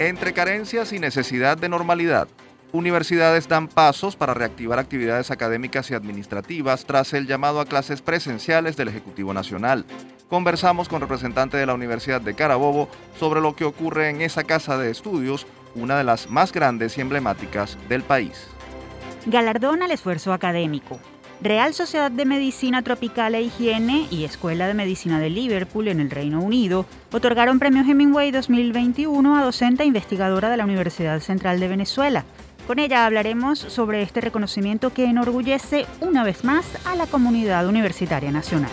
Entre carencias y necesidad de normalidad, universidades dan pasos para reactivar actividades académicas y administrativas tras el llamado a clases presenciales del Ejecutivo Nacional. Conversamos con representantes de la Universidad de Carabobo sobre lo que ocurre en esa casa de estudios, una de las más grandes y emblemáticas del país. Galardón al esfuerzo académico. Real Sociedad de Medicina Tropical e Higiene y Escuela de Medicina de Liverpool en el Reino Unido otorgaron Premio Hemingway 2021 a docente e investigadora de la Universidad Central de Venezuela. Con ella hablaremos sobre este reconocimiento que enorgullece una vez más a la comunidad universitaria nacional.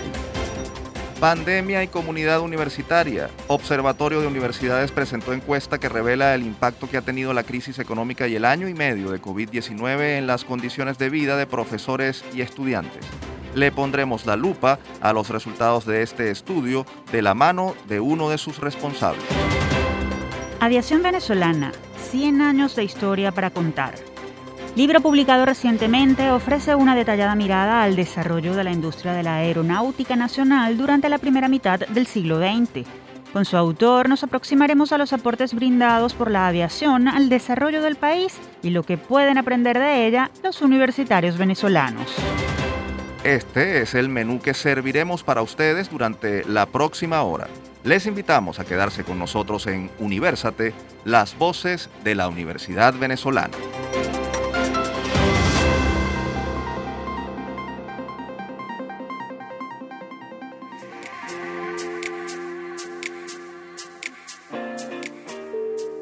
Pandemia y comunidad universitaria. Observatorio de Universidades presentó encuesta que revela el impacto que ha tenido la crisis económica y el año y medio de COVID-19 en las condiciones de vida de profesores y estudiantes. Le pondremos la lupa a los resultados de este estudio de la mano de uno de sus responsables. Aviación venezolana, 100 años de historia para contar. Libro publicado recientemente ofrece una detallada mirada al desarrollo de la industria de la aeronáutica nacional durante la primera mitad del siglo XX. Con su autor nos aproximaremos a los aportes brindados por la aviación al desarrollo del país y lo que pueden aprender de ella los universitarios venezolanos. Este es el menú que serviremos para ustedes durante la próxima hora. Les invitamos a quedarse con nosotros en Universate, las voces de la Universidad Venezolana.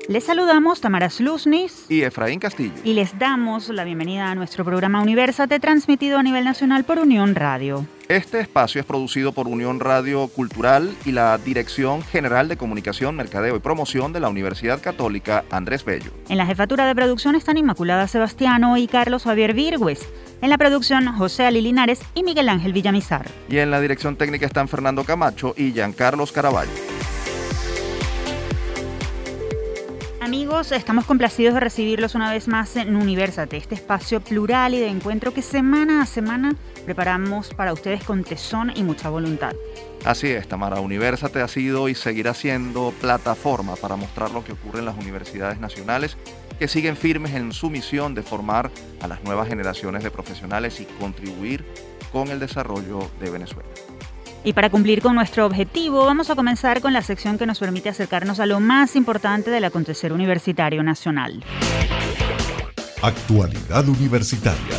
Les saludamos Tamara Sluznis y Efraín Castillo. Y les damos la bienvenida a nuestro programa Universate transmitido a nivel nacional por Unión Radio. Este espacio es producido por Unión Radio Cultural y la Dirección General de Comunicación, Mercadeo y Promoción de la Universidad Católica Andrés Bello. En la jefatura de producción están Inmaculada Sebastiano y Carlos Javier Virgües. En la producción, José Ali Linares y Miguel Ángel Villamizar. Y en la dirección técnica están Fernando Camacho y Giancarlos Caraballo. Amigos, estamos complacidos de recibirlos una vez más en Universate, este espacio plural y de encuentro que semana a semana preparamos para ustedes con tesón y mucha voluntad. Así es, Tamara. Universate ha sido y seguirá siendo plataforma para mostrar lo que ocurre en las universidades nacionales que siguen firmes en su misión de formar a las nuevas generaciones de profesionales y contribuir con el desarrollo de Venezuela. Y para cumplir con nuestro objetivo, vamos a comenzar con la sección que nos permite acercarnos a lo más importante del acontecer universitario nacional. Actualidad universitaria.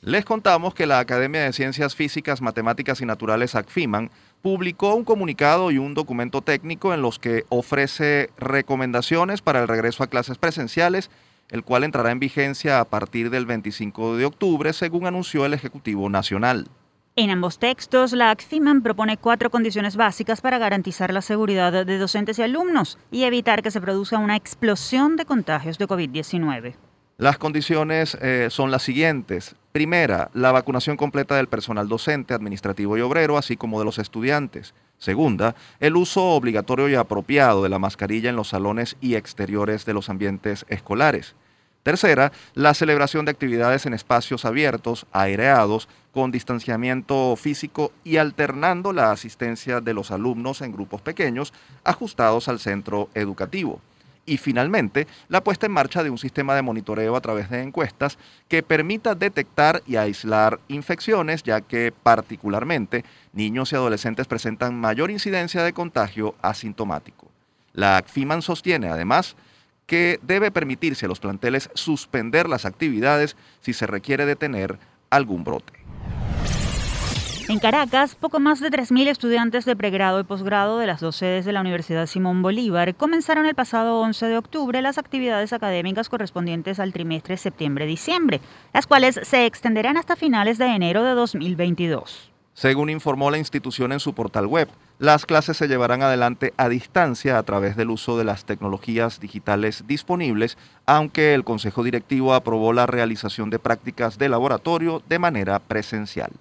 Les contamos que la Academia de Ciencias Físicas, Matemáticas y Naturales ACFIMAN publicó un comunicado y un documento técnico en los que ofrece recomendaciones para el regreso a clases presenciales, el cual entrará en vigencia a partir del 25 de octubre, según anunció el Ejecutivo Nacional. En ambos textos, la ACFIMAN propone cuatro condiciones básicas para garantizar la seguridad de docentes y alumnos y evitar que se produzca una explosión de contagios de COVID-19. Las condiciones eh, son las siguientes. Primera, la vacunación completa del personal docente, administrativo y obrero, así como de los estudiantes. Segunda, el uso obligatorio y apropiado de la mascarilla en los salones y exteriores de los ambientes escolares. Tercera, la celebración de actividades en espacios abiertos, aireados, con distanciamiento físico y alternando la asistencia de los alumnos en grupos pequeños ajustados al centro educativo. Y finalmente, la puesta en marcha de un sistema de monitoreo a través de encuestas que permita detectar y aislar infecciones, ya que particularmente niños y adolescentes presentan mayor incidencia de contagio asintomático. La ACFIMAN sostiene además que debe permitirse a los planteles suspender las actividades si se requiere detener algún brote. En Caracas, poco más de 3.000 estudiantes de pregrado y posgrado de las dos sedes de la Universidad Simón Bolívar comenzaron el pasado 11 de octubre las actividades académicas correspondientes al trimestre septiembre-diciembre, las cuales se extenderán hasta finales de enero de 2022. Según informó la institución en su portal web, las clases se llevarán adelante a distancia a través del uso de las tecnologías digitales disponibles, aunque el Consejo Directivo aprobó la realización de prácticas de laboratorio de manera presencial.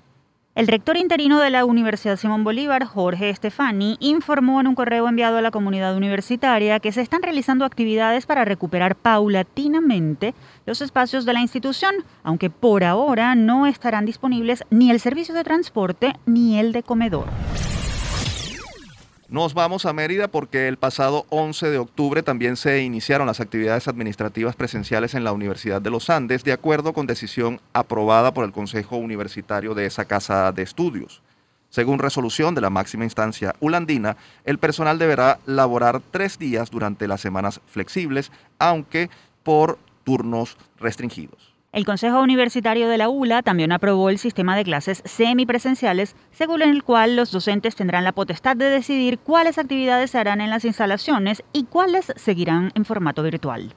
El rector interino de la Universidad Simón Bolívar, Jorge Estefani, informó en un correo enviado a la comunidad universitaria que se están realizando actividades para recuperar paulatinamente los espacios de la institución, aunque por ahora no estarán disponibles ni el servicio de transporte ni el de comedor. Nos vamos a Mérida porque el pasado 11 de octubre también se iniciaron las actividades administrativas presenciales en la Universidad de los Andes, de acuerdo con decisión aprobada por el Consejo Universitario de esa casa de estudios. Según resolución de la máxima instancia ulandina, el personal deberá laborar tres días durante las semanas flexibles, aunque por turnos restringidos. El Consejo Universitario de la ULA también aprobó el sistema de clases semipresenciales, según el cual los docentes tendrán la potestad de decidir cuáles actividades se harán en las instalaciones y cuáles seguirán en formato virtual.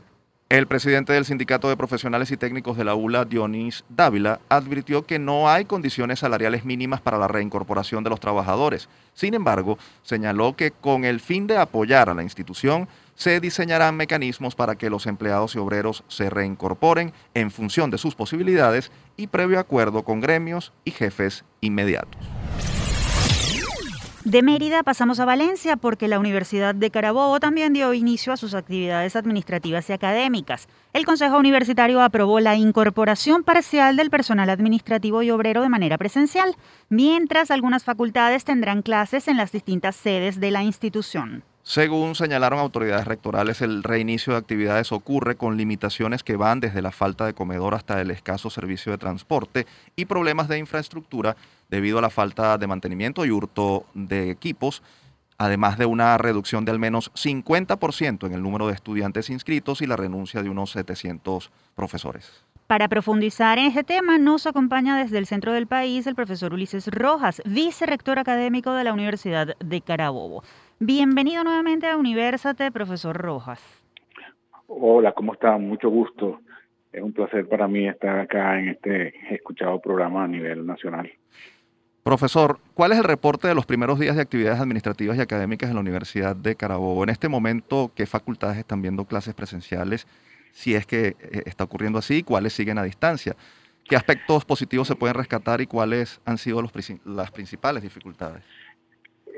El presidente del Sindicato de Profesionales y Técnicos de la ULA, Dionis Dávila, advirtió que no hay condiciones salariales mínimas para la reincorporación de los trabajadores. Sin embargo, señaló que con el fin de apoyar a la institución, se diseñarán mecanismos para que los empleados y obreros se reincorporen en función de sus posibilidades y previo acuerdo con gremios y jefes inmediatos. De Mérida pasamos a Valencia porque la Universidad de Carabobo también dio inicio a sus actividades administrativas y académicas. El Consejo Universitario aprobó la incorporación parcial del personal administrativo y obrero de manera presencial, mientras algunas facultades tendrán clases en las distintas sedes de la institución. Según señalaron autoridades rectorales, el reinicio de actividades ocurre con limitaciones que van desde la falta de comedor hasta el escaso servicio de transporte y problemas de infraestructura debido a la falta de mantenimiento y hurto de equipos, además de una reducción de al menos 50% en el número de estudiantes inscritos y la renuncia de unos 700 profesores. Para profundizar en este tema, nos acompaña desde el centro del país el profesor Ulises Rojas, vicerrector académico de la Universidad de Carabobo. Bienvenido nuevamente a Universate, profesor Rojas. Hola, ¿cómo está? Mucho gusto. Es un placer para mí estar acá en este escuchado programa a nivel nacional. Profesor, ¿cuál es el reporte de los primeros días de actividades administrativas y académicas en la Universidad de Carabobo? En este momento, ¿qué facultades están viendo clases presenciales? Si es que eh, está ocurriendo así, ¿cuáles siguen a distancia? ¿Qué aspectos positivos se pueden rescatar y cuáles han sido los, las principales dificultades?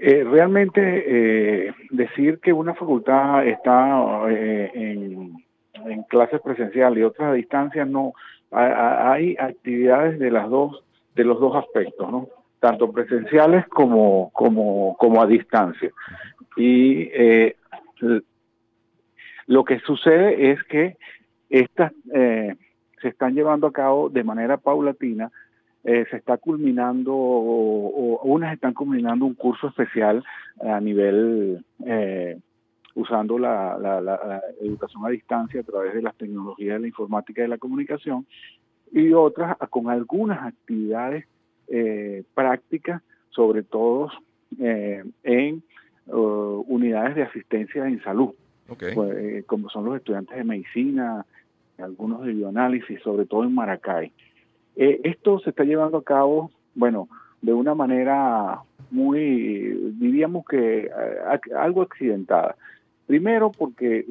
Eh, realmente eh, decir que una facultad está eh, en, clases presenciales y otras a distancia no hay actividades de las dos de los dos aspectos no tanto presenciales como como como a distancia. Y lo que sucede es que estas se están llevando a cabo de manera paulatina eh, se está culminando, o, unas están culminando un curso especial a nivel, eh, usando la, educación a distancia a través de las tecnologías de la informática y de la comunicación, y otras con algunas actividades eh, prácticas, sobre todo en uh, unidades de asistencia en salud, pues, como son los estudiantes de medicina, algunos de bioanálisis, sobre todo en Maracay. Eh, esto se está llevando a cabo, bueno, de una manera muy, diríamos que eh, algo accidentada. Primero porque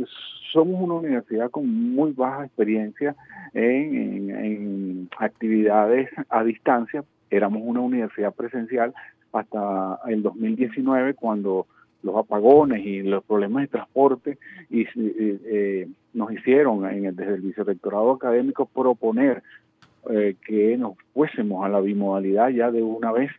somos una universidad con muy baja experiencia en, actividades a distancia. Éramos una universidad presencial hasta el 2019 cuando los apagones y los problemas de transporte y, eh, nos hicieron desde el vicerrectorado académico proponer eh, que nos fuésemos a la bimodalidad ya de una vez.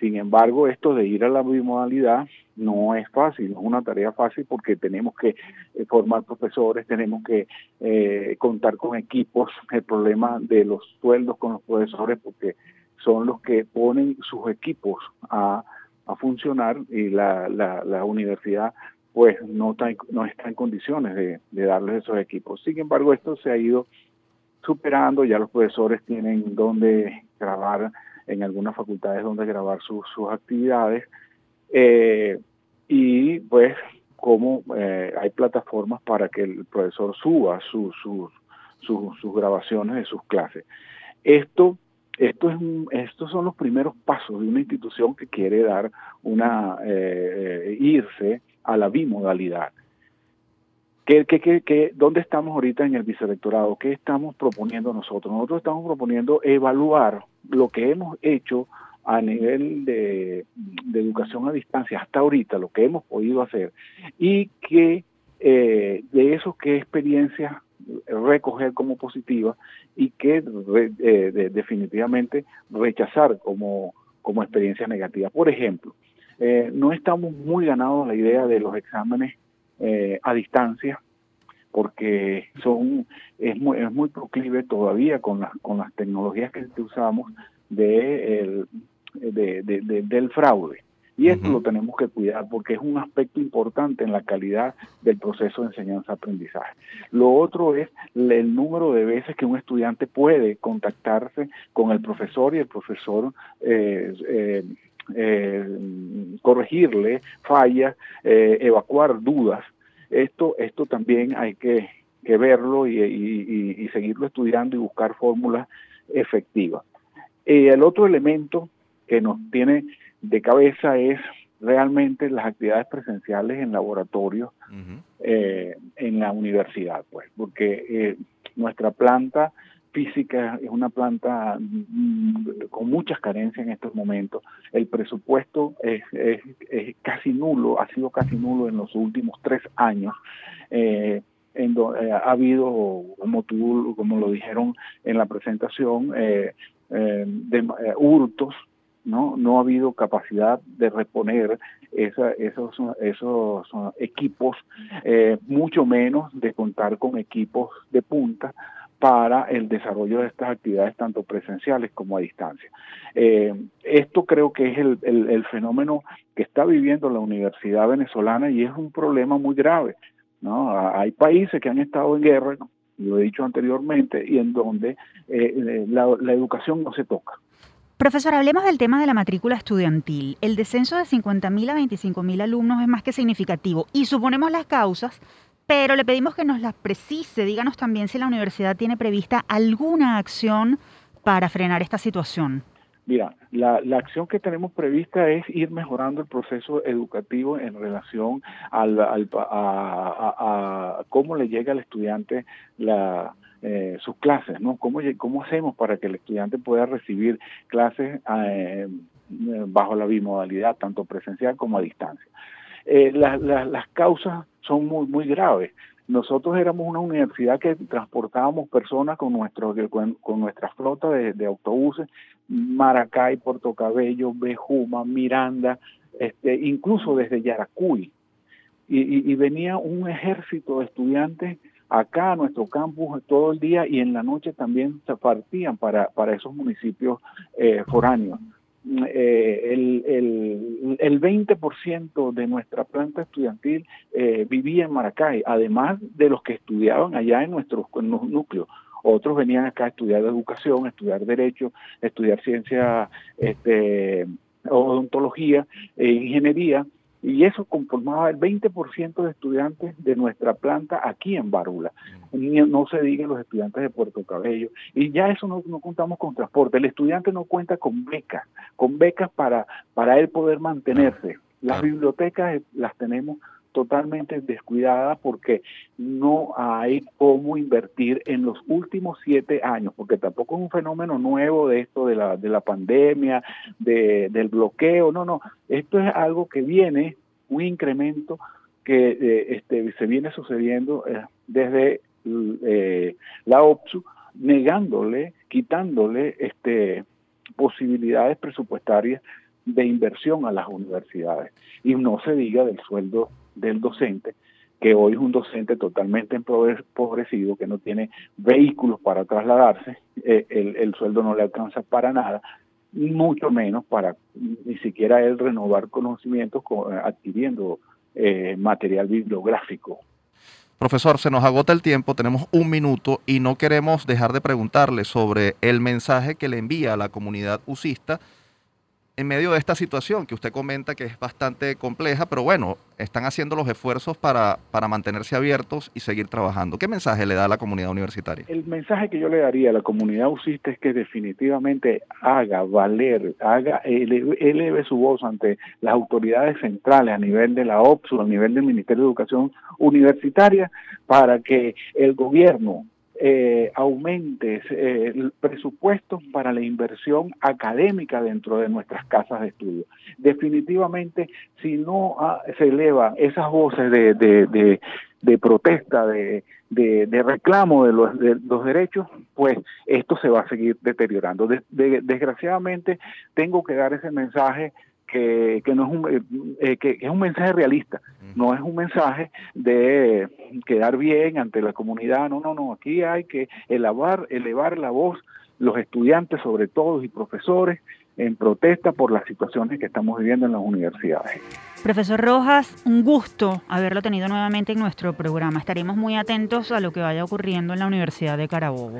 Sin embargo, esto de ir a la bimodalidad no es fácil, no es una tarea fácil porque tenemos que eh, formar profesores, tenemos que eh, contar con equipos, el problema de los sueldos con los profesores porque son los que ponen sus equipos a, funcionar y la, universidad pues no está, no está en condiciones de darles esos equipos. Sin embargo, esto se ha ido superando, ya los profesores tienen donde grabar, en algunas facultades donde grabar sus, actividades, eh, y pues como eh, hay plataformas para que el profesor suba sus, grabaciones de sus clases. Esto, esto es estos son los primeros pasos de una institución que quiere dar una, eh, irse a la bimodalidad. ¿Qué, qué, qué, dónde estamos ahorita en el vicerrectorado? ¿Qué estamos proponiendo nosotros? Nosotros estamos proponiendo evaluar lo que hemos hecho a nivel de, educación a distancia hasta ahorita, lo que hemos podido hacer, y que eh, de eso qué experiencias recoger como positiva y que eh, definitivamente rechazar como, como experiencias negativas. Por ejemplo, Eh, no estamos muy ganados la idea de los exámenes eh, a distancia, porque son es muy, es muy proclive todavía con las con las tecnologías que usamos de, del fraude. Y esto lo tenemos que cuidar porque es un aspecto importante en la calidad del proceso de enseñanza-aprendizaje. Lo otro es el número de veces que un estudiante puede contactarse con el profesor y el profesor eh, eh, eh, corregirle fallas, evacuar dudas. Esto, esto también hay que, verlo y, y, seguirlo estudiando y buscar fórmulas efectivas. el otro elemento que nos tiene de cabeza es realmente las actividades presenciales en laboratorio eh, en la universidad, pues, porque eh, nuestra planta física es una planta mm, con muchas carencias en estos momentos. El presupuesto es, casi nulo, ha sido casi nulo en los últimos tres años. Eh, ha habido, como tú, como lo dijeron en la presentación, de, hurtos no no ha habido capacidad de reponer esos esos equipos eh, mucho menos de contar con equipos de punta para el desarrollo de estas actividades tanto presenciales como a distancia. Eh, esto creo que es el, el, fenómeno que está viviendo la universidad venezolana y es un problema muy grave. ¿no? Hay países que han estado en guerra, lo he dicho anteriormente, y en donde eh, la, la educación no se toca. Profesor, hablemos del tema de la matrícula estudiantil. El descenso de 50.000 a 25.000 alumnos es más que significativo y suponemos las causas, pero le pedimos que nos las precise. Díganos también si la universidad tiene prevista alguna acción para frenar esta situación. Mira, la, acción que tenemos prevista es ir mejorando el proceso educativo en relación al, a, cómo le llega al estudiante la, eh, sus clases, ¿no? ¿Cómo, ¿Cómo hacemos para que el estudiante pueda recibir clases eh, bajo la bimodalidad, tanto presencial como a distancia? Eh, las causas son muy, muy graves. Nosotros éramos una universidad que transportábamos personas con, nuestro, con, nuestra flota de, autobuses, Maracay, Puerto Cabello, Bejuma, Miranda, este, incluso desde Yaracuy. y, venía un ejército de estudiantes acá a nuestro campus todo el día y en la noche también se partían para, para esos municipios eh, foráneos. Eh, el, el, el 20% de nuestra planta estudiantil eh, vivía en Maracay, además de los que estudiaban allá en nuestros núcleos. Otros venían acá a estudiar educación, estudiar derecho, estudiar ciencia, este, odontología e ingeniería y eso conformaba el 20% de estudiantes de nuestra planta aquí en Bárula. No se diga los estudiantes de Puerto Cabello. Y ya eso no, contamos con transporte. El estudiante no cuenta con becas, con becas para, para él poder mantenerse. Las bibliotecas eh, las tenemos totalmente descuidadas porque no hay cómo invertir en los últimos siete años, porque tampoco es un fenómeno nuevo de esto de la, de la pandemia, de, del bloqueo, no, no, esto es algo que viene, un incremento que eh, este, se viene sucediendo eh, desde eh, la OPSU, negándole, quitándole este, posibilidades presupuestarias de inversión a las universidades. Y no se diga del sueldo del docente, que hoy es un docente totalmente empobrecido, que no tiene vehículos para trasladarse, eh, el, sueldo no le alcanza para nada, mucho menos para ni siquiera él renovar conocimientos adquiriendo eh, material bibliográfico. Profesor, se nos agota el tiempo, tenemos un minuto y no queremos dejar de preguntarle sobre el mensaje que le envía a la comunidad usista en medio de esta situación que usted comenta que es bastante compleja, pero bueno, están haciendo los esfuerzos para, para mantenerse abiertos y seguir trabajando. ¿Qué mensaje le da a la comunidad universitaria? El mensaje que yo le daría a la comunidad usista es que definitivamente haga valer, haga, eleve, su voz ante las autoridades centrales a nivel de la OPSU, a nivel del Ministerio de Educación Universitaria, para que el gobierno eh, aumente eh, el presupuesto para la inversión académica dentro de nuestras casas de estudio. Definitivamente, si no ah, se elevan esas voces de, de, de, protesta, de, de, reclamo de los, de los derechos, pues esto se va a seguir deteriorando. desgraciadamente, tengo que dar ese mensaje que, no es un, eh, que, es un mensaje realista, no es un mensaje de quedar bien ante la comunidad, no, no, no, aquí hay que elevar, elevar la voz, los estudiantes sobre todo y profesores, en protesta por las situaciones que estamos viviendo en las universidades. Profesor Rojas, un gusto haberlo tenido nuevamente en nuestro programa. Estaremos muy atentos a lo que vaya ocurriendo en la Universidad de Carabobo.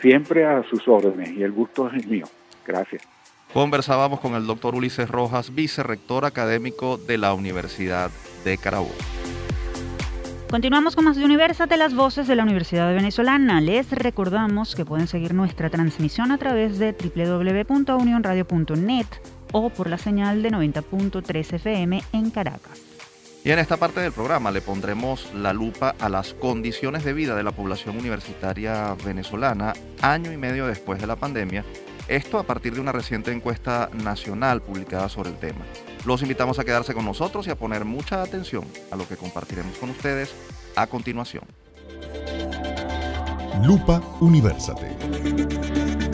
Siempre a sus órdenes y el gusto es mío. Gracias. Conversábamos con el doctor Ulises Rojas, vicerrector académico de la Universidad de Carabobo. Continuamos con más de Universate, las voces de la Universidad Venezolana. Les recordamos que pueden seguir nuestra transmisión a través de www.unionradio.net o por la señal de 90.3 FM en Caracas. Y en esta parte del programa le pondremos la lupa a las condiciones de vida de la población universitaria venezolana año y medio después de la pandemia esto a partir de una reciente encuesta nacional publicada sobre el tema. Los invitamos a quedarse con nosotros y a poner mucha atención a lo que compartiremos con ustedes a continuación. Lupa Universate.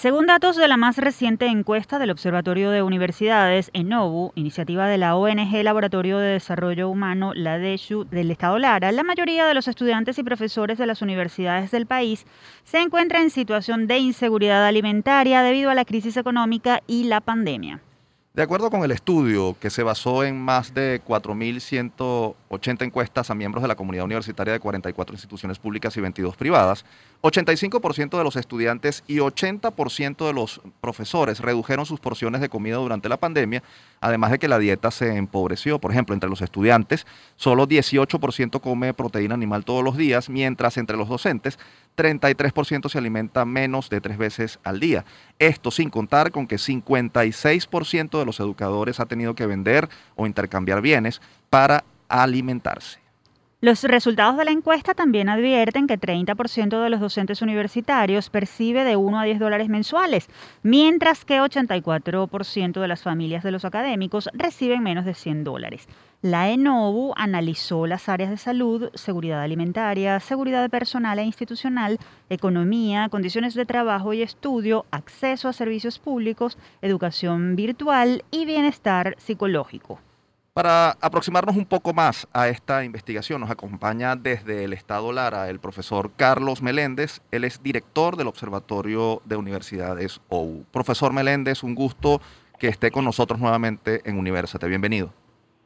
Según datos de la más reciente encuesta del Observatorio de Universidades, ENOVU, iniciativa de la ONG Laboratorio de Desarrollo Humano, la DESHU, del Estado Lara, la mayoría de los estudiantes y profesores de las universidades del país se encuentra en situación de inseguridad alimentaria debido a la crisis económica y la pandemia. De acuerdo con el estudio, que se basó en más de 4.180 encuestas a miembros de la comunidad universitaria de 44 instituciones públicas y 22 privadas, 85% de los estudiantes y 80% de los profesores redujeron sus porciones de comida durante la pandemia, además de que la dieta se empobreció. Por ejemplo, entre los estudiantes, solo 18% come proteína animal todos los días, mientras entre los docentes, 33% se alimenta menos de tres veces al día. Esto sin contar con que 56% de los educadores ha tenido que vender o intercambiar bienes para alimentarse. Los resultados de la encuesta también advierten que 30% de los docentes universitarios percibe de 1 a 10 dólares mensuales, mientras que 84% de las familias de los académicos reciben menos de 100 dólares. La ENOVU analizó las áreas de salud, seguridad alimentaria, seguridad personal e institucional, economía, condiciones de trabajo y estudio, acceso a servicios públicos, educación virtual y bienestar psicológico. Para aproximarnos un poco más a esta investigación, nos acompaña desde el Estado Lara el profesor Carlos Meléndez. Él es director del Observatorio de Universidades OU. Profesor Meléndez, un gusto que esté con nosotros nuevamente en Universate. Bienvenido.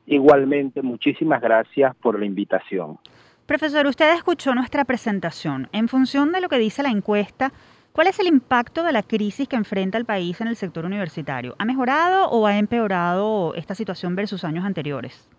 Igualmente, muchísimas gracias por la invitación. Profesor, usted escuchó nuestra presentación. En función de lo que dice la encuesta, ¿Cuál es el impacto de la crisis que enfrenta el país en el sector universitario? ¿Ha mejorado o ha empeorado esta situación versus años anteriores?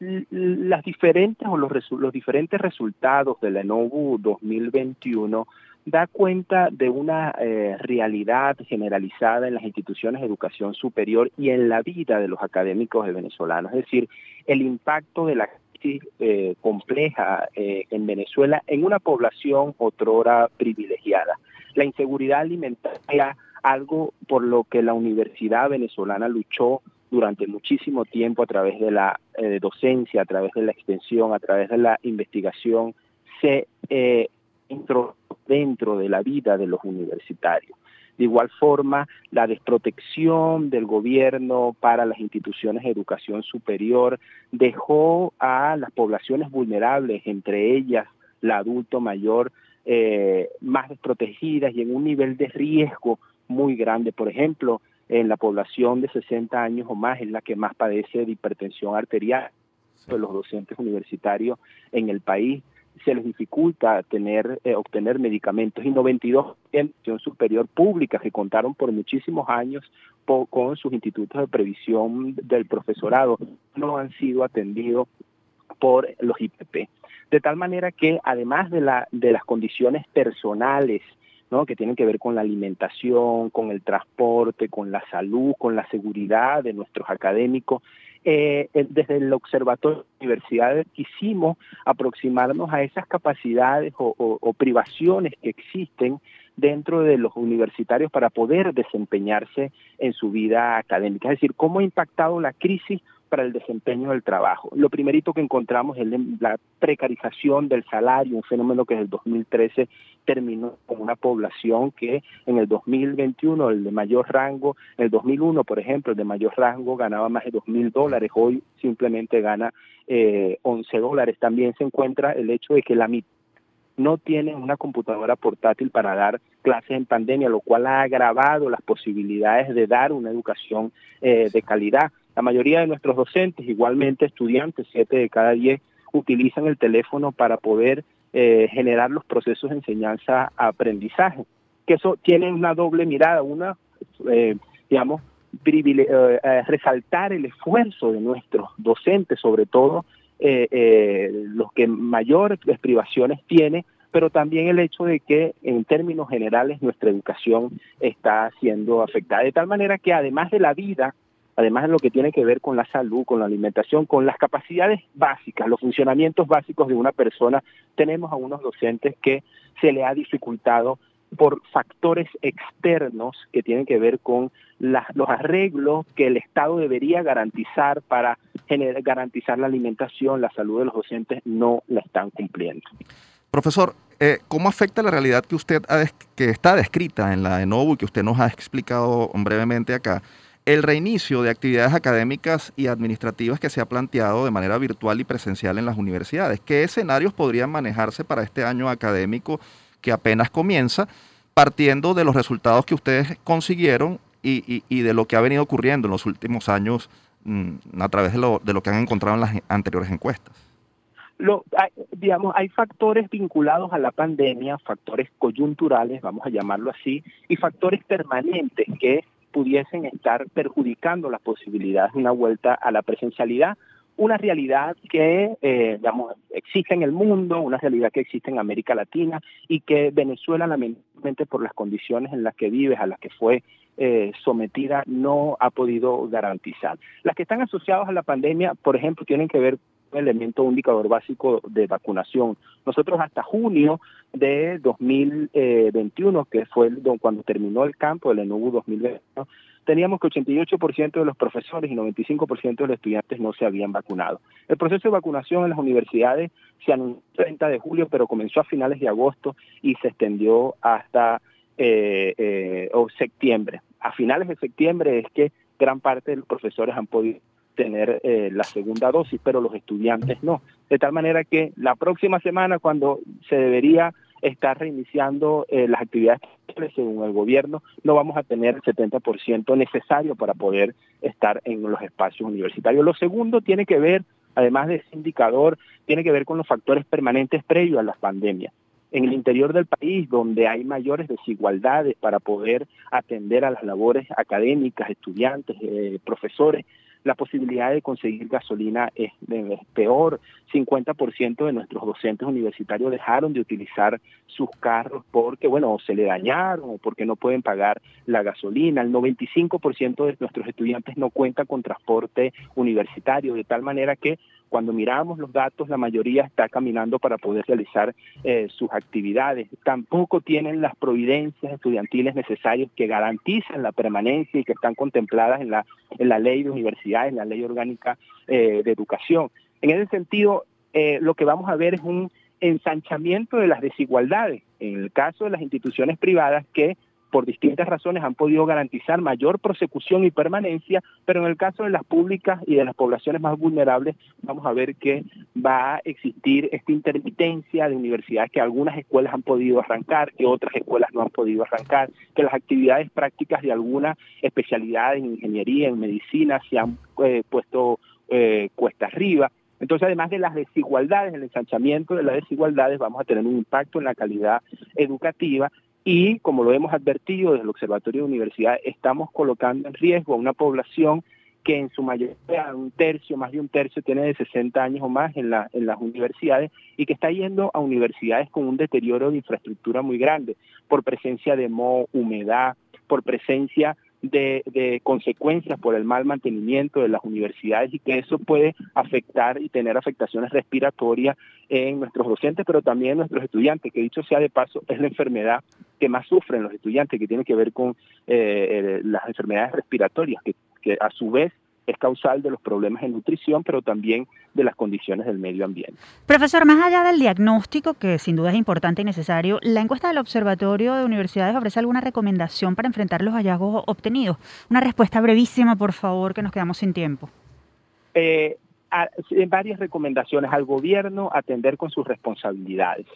Las diferentes o los, los diferentes resultados de la ENOVU 2021 da cuenta de una eh, realidad generalizada en las instituciones de educación superior y en la vida de los académicos venezolanos. Es decir, el impacto de la crisis eh, compleja eh, en Venezuela en una población otrora privilegiada la inseguridad alimentaria, algo por lo que la Universidad Venezolana luchó durante muchísimo tiempo a través de la eh, docencia, a través de la extensión, a través de la investigación, se eh, entró dentro de la vida de los universitarios. De igual forma, la desprotección del gobierno para las instituciones de educación superior dejó a las poblaciones vulnerables, entre ellas la adulto mayor, eh, más desprotegidas y en un nivel de riesgo muy grande. Por ejemplo, en la población de 60 años o más es la que más padece de hipertensión arterial. de Los docentes universitarios en el país se les dificulta tener eh, obtener medicamentos y 92 en superior pública que contaron por muchísimos años con sus institutos de previsión del profesorado no han sido atendidos por los IPP. De tal manera que además de, la, de las condiciones personales, ¿no? que tienen que ver con la alimentación, con el transporte, con la salud, con la seguridad de nuestros académicos, eh, desde el Observatorio de Universidades quisimos aproximarnos a esas capacidades o, privaciones que existen dentro de los universitarios para poder desempeñarse en su vida académica. Es decir, cómo ha impactado la crisis para el desempeño del trabajo. Lo primerito que encontramos es la precarización del salario, un fenómeno que desde el 2013 terminó con una población que en el 2021, el de mayor rango, en el 2001, por ejemplo, el de mayor rango ganaba más de 2 mil dólares, hoy simplemente gana eh, 11 dólares. También se encuentra el hecho de que la mitad no tienen una computadora portátil para dar clases en pandemia, lo cual ha agravado las posibilidades de dar una educación eh, de calidad. La mayoría de nuestros docentes, igualmente estudiantes, siete de cada diez, utilizan el teléfono para poder eh, generar los procesos de enseñanza-aprendizaje, que eso tiene una doble mirada, una, eh, digamos, resaltar el esfuerzo de nuestros docentes, sobre todo eh, eh, los que mayores privaciones tiene, pero también el hecho de que en términos generales nuestra educación está siendo afectada. De tal manera que además de la vida, además de lo que tiene que ver con la salud, con la alimentación, con las capacidades básicas, los funcionamientos básicos de una persona, tenemos a unos docentes que se le ha dificultado por factores externos que tienen que ver con los arreglos que el Estado debería garantizar para garantizar la alimentación, la salud de los docentes, no la están cumpliendo. Profesor, eh, ¿cómo afecta la realidad que usted que está descrita en la ENOVU y que usted nos ha explicado brevemente acá? El reinicio de actividades académicas y administrativas que se ha planteado de manera virtual y presencial en las universidades. ¿Qué escenarios podrían manejarse para este año académico que apenas comienza, partiendo de los resultados que ustedes consiguieron y, de lo que ha venido ocurriendo en los últimos años mm, a través de lo, de lo que han encontrado en las anteriores encuestas? Lo, digamos, hay factores vinculados a la pandemia, factores coyunturales, vamos a llamarlo así, y factores permanentes que pudiesen estar perjudicando las posibilidades de una vuelta a la presencialidad una realidad que eh, digamos, existe en el mundo, una realidad que existe en América Latina y que Venezuela, lamentablemente por las condiciones en las que vive, a las que fue eh, sometida, no ha podido garantizar. Las que están asociadas a la pandemia, por ejemplo, tienen que ver el elemento indicador básico de vacunación. Nosotros hasta junio de 2021, que fue cuando terminó el campo del ENUBU 2021, teníamos que 88% de los profesores y 95% de los estudiantes no se habían vacunado. El proceso de vacunación en las universidades se anunció el 30 de julio, pero comenzó a finales de agosto y se extendió hasta eh, eh, septiembre. A finales de septiembre es que gran parte de los profesores han podido tener eh, la segunda dosis, pero los estudiantes no. De tal manera que la próxima semana, cuando se debería está reiniciando eh, las actividades según el gobierno, no vamos a tener el 70% necesario para poder estar en los espacios universitarios. Lo segundo tiene que ver, además de ese indicador, tiene que ver con los factores permanentes previos a las pandemias. En el interior del país, donde hay mayores desigualdades para poder atender a las labores académicas, estudiantes, eh, profesores, la posibilidad de conseguir gasolina es, peor. 50% de nuestros docentes universitarios dejaron de utilizar sus carros porque, bueno, se le dañaron o porque no pueden pagar la gasolina. El 95% de nuestros estudiantes no cuentan con transporte universitario, de tal manera que cuando miramos los datos, la mayoría está caminando para poder realizar eh, sus actividades. Tampoco tienen las providencias estudiantiles necesarias que garantizan la permanencia y que están contempladas en la, ley de universidades, en la ley orgánica eh, de educación. En ese sentido, eh, lo que vamos a ver es un ensanchamiento de las desigualdades. En el caso de las instituciones privadas que por distintas razones han podido garantizar mayor prosecución y permanencia, pero en el caso de las públicas y de las poblaciones más vulnerables, vamos a ver que va a existir esta intermitencia de universidades que algunas escuelas han podido arrancar, que otras escuelas no han podido arrancar, que las actividades prácticas de alguna especialidad en ingeniería, en medicina, se han eh, puesto eh, cuesta arriba. Entonces, además de las desigualdades, el ensanchamiento de las desigualdades, vamos a tener un impacto en la calidad educativa y como lo hemos advertido desde el Observatorio de Universidad, estamos colocando en riesgo a una población que en su mayoría, un tercio, más de un tercio, tiene de 60 años o más en, la, en las universidades y que está yendo a universidades con un deterioro de infraestructura muy grande, por presencia de moho, humedad, por presencia de, consecuencias por el mal mantenimiento de las universidades y que eso puede afectar y tener afectaciones respiratorias en nuestros docentes, pero también en nuestros estudiantes, que dicho sea de paso, es la enfermedad que más sufren los estudiantes, que tiene que ver con eh, las enfermedades respiratorias, que, que a su vez es causal de los problemas de nutrición, pero también de las condiciones del medio ambiente. Profesor, más allá del diagnóstico, que sin duda es importante y necesario, ¿la encuesta del Observatorio de Universidades ofrece alguna recomendación para enfrentar los hallazgos obtenidos? Una respuesta brevísima, por favor, que nos quedamos sin tiempo. Eh, varias recomendaciones al gobierno atender con sus responsabilidades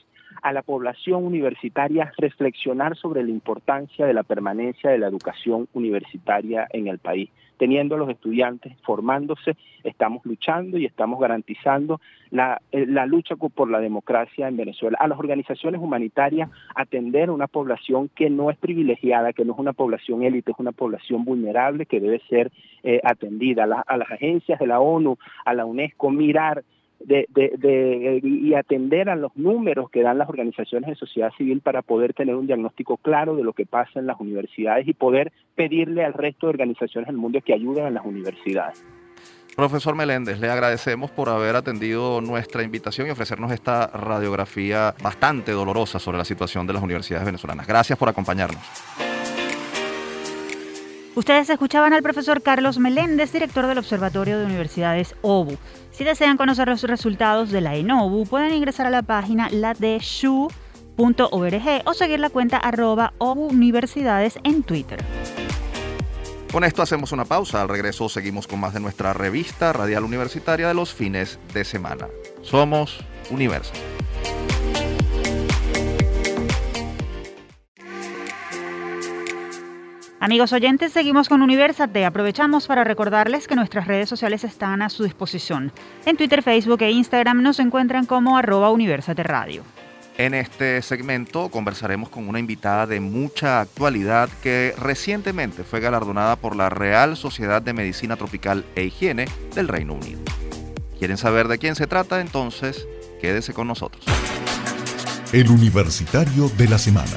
a la población universitaria reflexionar sobre la importancia de la permanencia de la educación universitaria en el país. Teniendo los estudiantes formándose, estamos luchando y estamos garantizando la, eh, la lucha por la democracia en Venezuela. A las organizaciones humanitarias atender a una población que no es privilegiada, que no es una población élite, es una población vulnerable que debe ser eh, atendida. a las agencias de la ONU, a la UNESCO, mirar de, de, y atender a los números que dan las organizaciones de sociedad civil para poder tener un diagnóstico claro de lo que pasa en las universidades y poder pedirle al resto de organizaciones del mundo que ayuden a las universidades. Profesor Meléndez, le agradecemos por haber atendido nuestra invitación y ofrecernos esta radiografía bastante dolorosa sobre la situación de las universidades venezolanas. Gracias por acompañarnos. Ustedes escuchaban al profesor Carlos Meléndez, director del Observatorio de Universidades OBU. Si desean conocer los resultados de la ENOBU, pueden ingresar a la página ladeshu.org o seguir la cuenta arroba Universidades en Twitter. Con esto hacemos una pausa. Al regreso seguimos con más de nuestra revista radial universitaria de los fines de semana. Somos Universo. Amigos oyentes, seguimos con Universate. Aprovechamos para recordarles que nuestras redes sociales están a su disposición. En Twitter, Facebook e Instagram nos encuentran como arroba Universate Radio. En este segmento conversaremos con una invitada de mucha actualidad que recientemente fue galardonada por la Real Sociedad de Medicina Tropical e Higiene del Reino Unido. ¿Quieren saber de quién se trata? Entonces, quédese con nosotros. El Universitario de la Semana.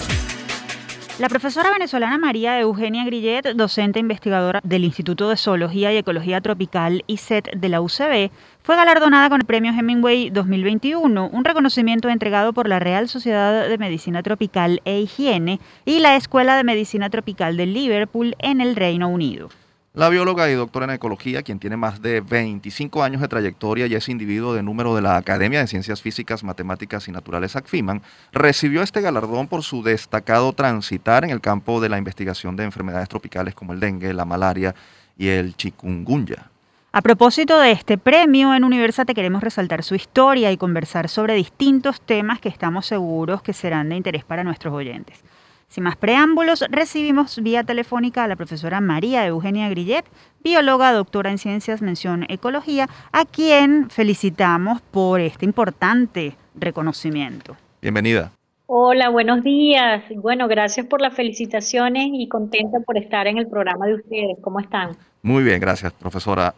La profesora venezolana María Eugenia Grillet, docente investigadora del Instituto de Zoología y Ecología Tropical ICET de la UCB, fue galardonada con el Premio Hemingway 2021, un reconocimiento entregado por la Real Sociedad de Medicina Tropical e Higiene y la Escuela de Medicina Tropical de Liverpool en el Reino Unido. La bióloga y doctora en ecología, quien tiene más de 25 años de trayectoria y es individuo de número de la Academia de Ciencias Físicas, Matemáticas y Naturales ACFIMAN, recibió este galardón por su destacado transitar en el campo de la investigación de enfermedades tropicales como el dengue, la malaria y el chikungunya. A propósito de este premio, en Universate queremos resaltar su historia y conversar sobre distintos temas que estamos seguros que serán de interés para nuestros oyentes. Sin más preámbulos, recibimos vía telefónica a la profesora María Eugenia Grillet, bióloga, doctora en ciencias, mención ecología, a quien felicitamos por este importante reconocimiento. Bienvenida. Hola, buenos días. Bueno, gracias por las felicitaciones y contenta por estar en el programa de ustedes. ¿Cómo están? Muy bien, gracias, profesora.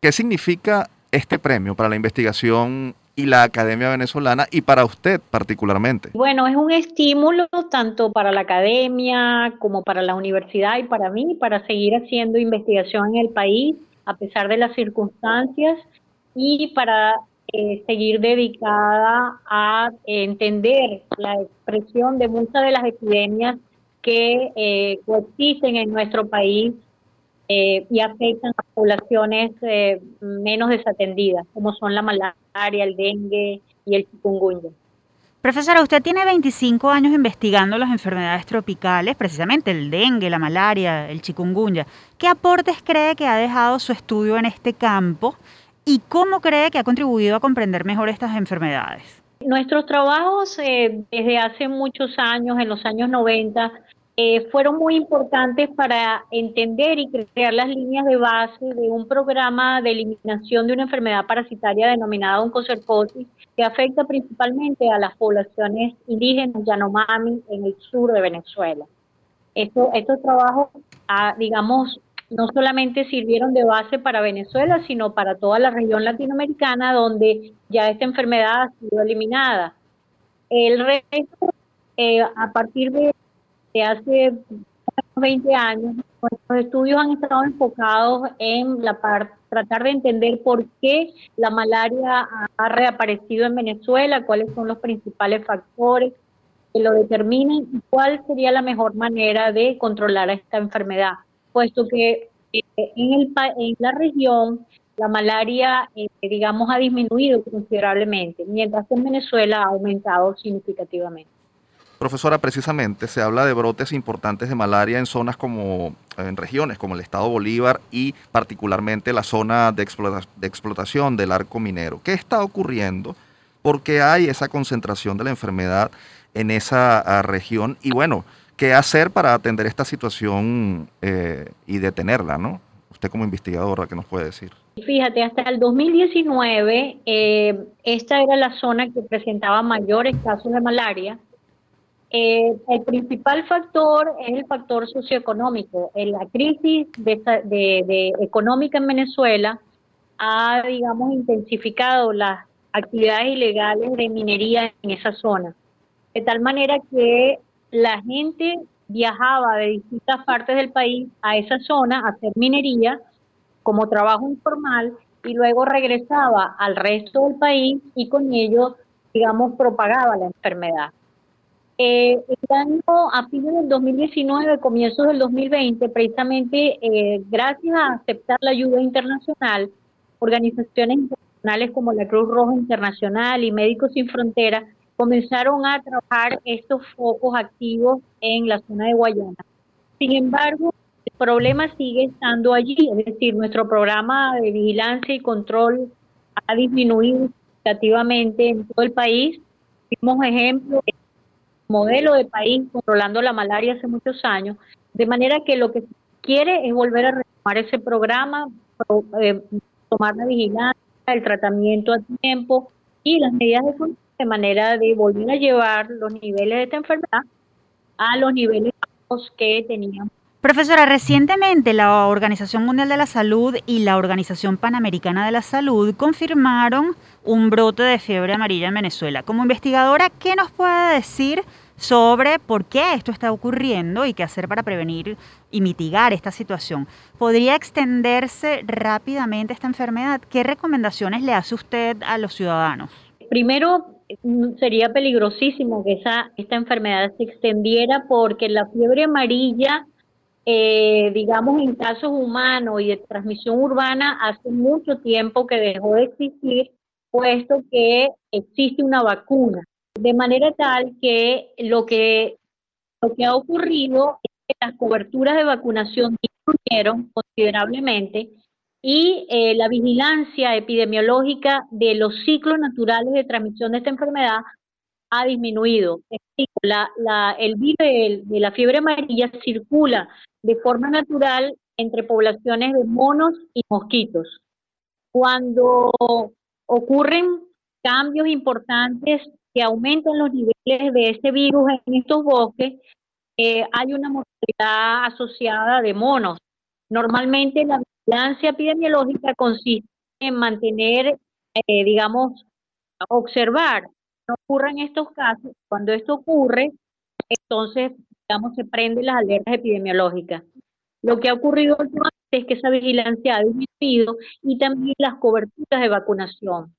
¿Qué significa este premio para la investigación y la Academia Venezolana y para usted particularmente? Bueno, es un estímulo tanto para la academia como para la universidad y para mí para seguir haciendo investigación en el país a pesar de las circunstancias y para eh, seguir dedicada a entender la expresión de muchas de las epidemias que eh, coexisten en nuestro país eh, y afectan a poblaciones eh, menos desatendidas, como son la malaria, el dengue y el chikungunya. Profesora, usted tiene 25 años investigando las enfermedades tropicales, precisamente el dengue, la malaria, el chikungunya. ¿Qué aportes cree que ha dejado su estudio en este campo y cómo cree que ha contribuido a comprender mejor estas enfermedades? Nuestros trabajos eh, desde hace muchos años, en los años 90, eh, fueron muy importantes para entender y crear las líneas de base de un programa de eliminación de una enfermedad parasitaria denominada oncocercosis que afecta principalmente a las poblaciones indígenas Yanomami en el sur de Venezuela. Esto, estos trabajos, ah, digamos, no solamente sirvieron de base para Venezuela, sino para toda la región latinoamericana donde ya esta enfermedad ha sido eliminada. El resto, eh, a partir de hace 20 años, nuestros estudios han estado enfocados en la parte tratar de entender por qué la malaria ha reaparecido en Venezuela, cuáles son los principales factores que lo determinan y cuál sería la mejor manera de controlar esta enfermedad, puesto que en, el, en la región la malaria, digamos, ha disminuido considerablemente, mientras que en Venezuela ha aumentado significativamente. Profesora, precisamente se habla de brotes importantes de malaria en zonas como, en regiones como el estado Bolívar y particularmente la zona de, de explotación del arco minero. ¿Qué está ocurriendo? ¿Por qué hay esa concentración de la enfermedad en esa ah, región? Y bueno, ¿qué hacer para atender esta situación eh, y detenerla, no? Usted como investigadora, ¿qué nos puede decir? Fíjate, hasta el 2019 eh, esta era la zona que presentaba mayores casos de malaria eh, el principal factor es el factor socioeconómico. La crisis económica en Venezuela ha, digamos, intensificado las actividades ilegales de minería en esa zona. De tal manera que la gente viajaba de distintas partes del país a esa zona a hacer minería como trabajo informal y luego regresaba al resto del país y con ello, digamos, propagaba la enfermedad. Eh, el año, a fines del 2019, comienzos del 2020, precisamente eh, gracias a aceptar la ayuda internacional, organizaciones internacionales como la Cruz Roja Internacional y Médicos Sin Fronteras comenzaron a trabajar estos focos activos en la zona de Guayana. Sin embargo, el problema sigue estando allí, es decir, nuestro programa de vigilancia y control ha disminuido significativamente en todo el país. Vimos ejemplos modelo de país controlando la malaria hace muchos años, de manera que lo que quiere es volver a retomar ese programa, eh, tomar la vigilancia, el tratamiento a tiempo y las medidas de control de manera de volver a llevar los niveles de esta enfermedad a los niveles que teníamos Profesora, recientemente la Organización Mundial de la Salud y la Organización Panamericana de la Salud confirmaron un brote de fiebre amarilla en Venezuela. Como investigadora, ¿qué nos puede decir sobre por qué esto está ocurriendo y qué hacer para prevenir y mitigar esta situación? ¿Podría extenderse rápidamente esta enfermedad? ¿Qué recomendaciones le hace usted a los ciudadanos? Primero, sería peligrosísimo que esa, esta enfermedad se extendiera porque la fiebre amarilla eh, digamos, en casos humanos y de transmisión urbana, hace mucho tiempo que dejó de existir, puesto que existe una vacuna. De manera tal que lo que, lo que ha ocurrido es que las coberturas de vacunación disminuyeron considerablemente y eh, la vigilancia epidemiológica de los ciclos naturales de transmisión de esta enfermedad ha disminuido. La, la, el virus de la fiebre amarilla circula de forma natural entre poblaciones de monos y mosquitos. Cuando ocurren cambios importantes que aumentan los niveles de este virus en estos bosques, eh, hay una mortalidad asociada de monos. Normalmente la vigilancia epidemiológica consiste en mantener, eh, digamos, observar no ocurran estos casos. Cuando esto ocurre, entonces digamos, se prenden las alertas epidemiológicas. Lo que ha ocurrido últimamente es que esa vigilancia ha disminuido y también las coberturas de vacunación.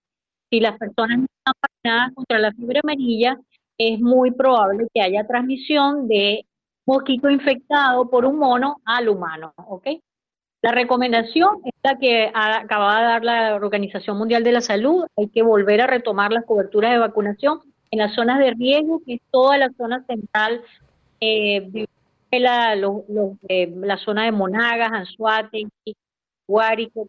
Si las personas no están vacunadas contra la fiebre amarilla, es muy probable que haya transmisión de mosquito infectado por un mono al humano, ¿ok? La recomendación es la que acaba de dar la Organización Mundial de la Salud, hay que volver a retomar las coberturas de vacunación en las zonas de riesgo, que es toda la zona central eh, la, la zona de Monagas, Anzuate, Guárico,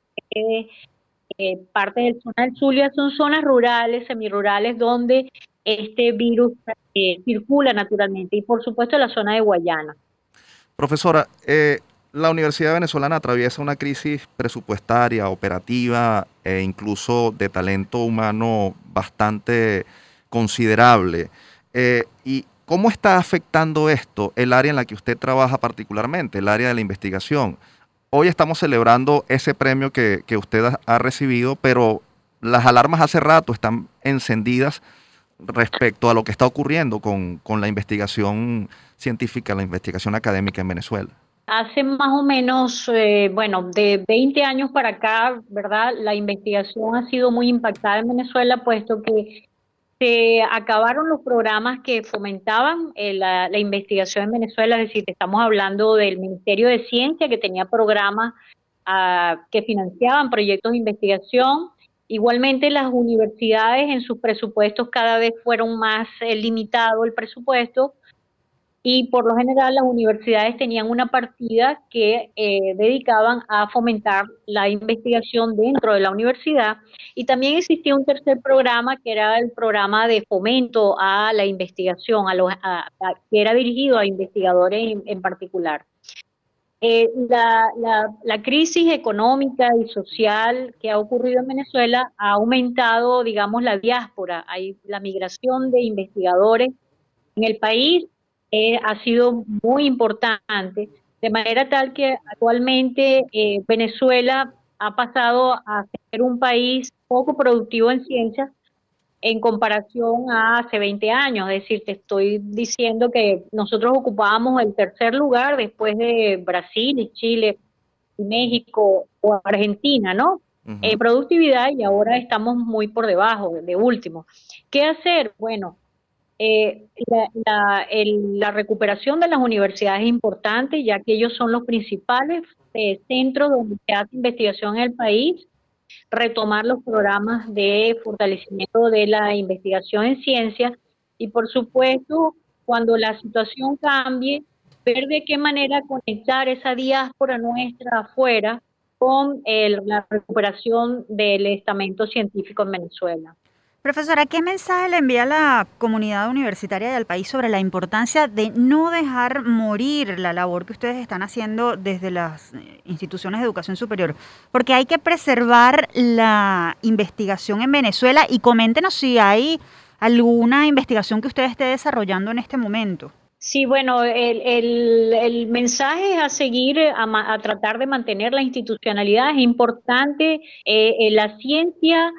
eh, parte del zona del Zulia son zonas rurales, semirurales, donde este virus eh, circula naturalmente y por supuesto la zona de Guayana. Profesora, eh, la Universidad Venezolana atraviesa una crisis presupuestaria, operativa e incluso de talento humano bastante considerable. y ¿Cómo está afectando esto el área en la que usted trabaja particularmente, el área de la investigación? Hoy estamos celebrando ese premio que, usted ha, recibido, pero las alarmas hace rato están encendidas respecto a lo que está ocurriendo con, la investigación científica, la investigación académica en Venezuela. Hace más o menos, eh, bueno, de 20 años para acá, ¿verdad? La investigación ha sido muy impactada en Venezuela, puesto que se acabaron los programas que fomentaban eh, la, investigación en Venezuela, es decir, estamos hablando del Ministerio de Ciencia que tenía programas ah, que financiaban proyectos de investigación. Igualmente las universidades en sus presupuestos cada vez fueron más eh, limitado el presupuesto y por lo general las universidades tenían una partida que eh, dedicaban a fomentar la investigación dentro de la universidad y también existía un tercer programa que era el programa de fomento a la investigación, a que era dirigido a investigadores en, particular. Eh, la, la, crisis económica y social que ha ocurrido en Venezuela ha aumentado, digamos, la diáspora, hay la migración de investigadores en el país eh, ha sido muy importante, de manera tal que actualmente eh, Venezuela ha pasado a ser un país poco productivo en ciencias en comparación a hace 20 años. Es decir, te estoy diciendo que nosotros ocupábamos el tercer lugar después de Brasil y Chile y México o Argentina, ¿no? En productividad y ahora estamos muy por debajo, de último. ¿Qué hacer? Bueno, eh, la, recuperación de las universidades es importante, ya que ellos son los principales eh, centros donde se hace investigación en el país, retomar los programas de fortalecimiento de la investigación en ciencias y, por supuesto, cuando la situación cambie, ver de qué manera conectar esa diáspora nuestra afuera con la recuperación del estamento científico en Venezuela. Profesora, ¿qué mensaje le envía a la comunidad universitaria y al país sobre la importancia de no dejar morir la labor que ustedes están haciendo desde las eh, instituciones de educación superior? Porque hay que preservar la investigación en Venezuela y coméntenos si hay alguna investigación que usted esté desarrollando en este momento. Sí, bueno, el, mensaje es a seguir, a, tratar de mantener la institucionalidad. Es importante eh, la ciencia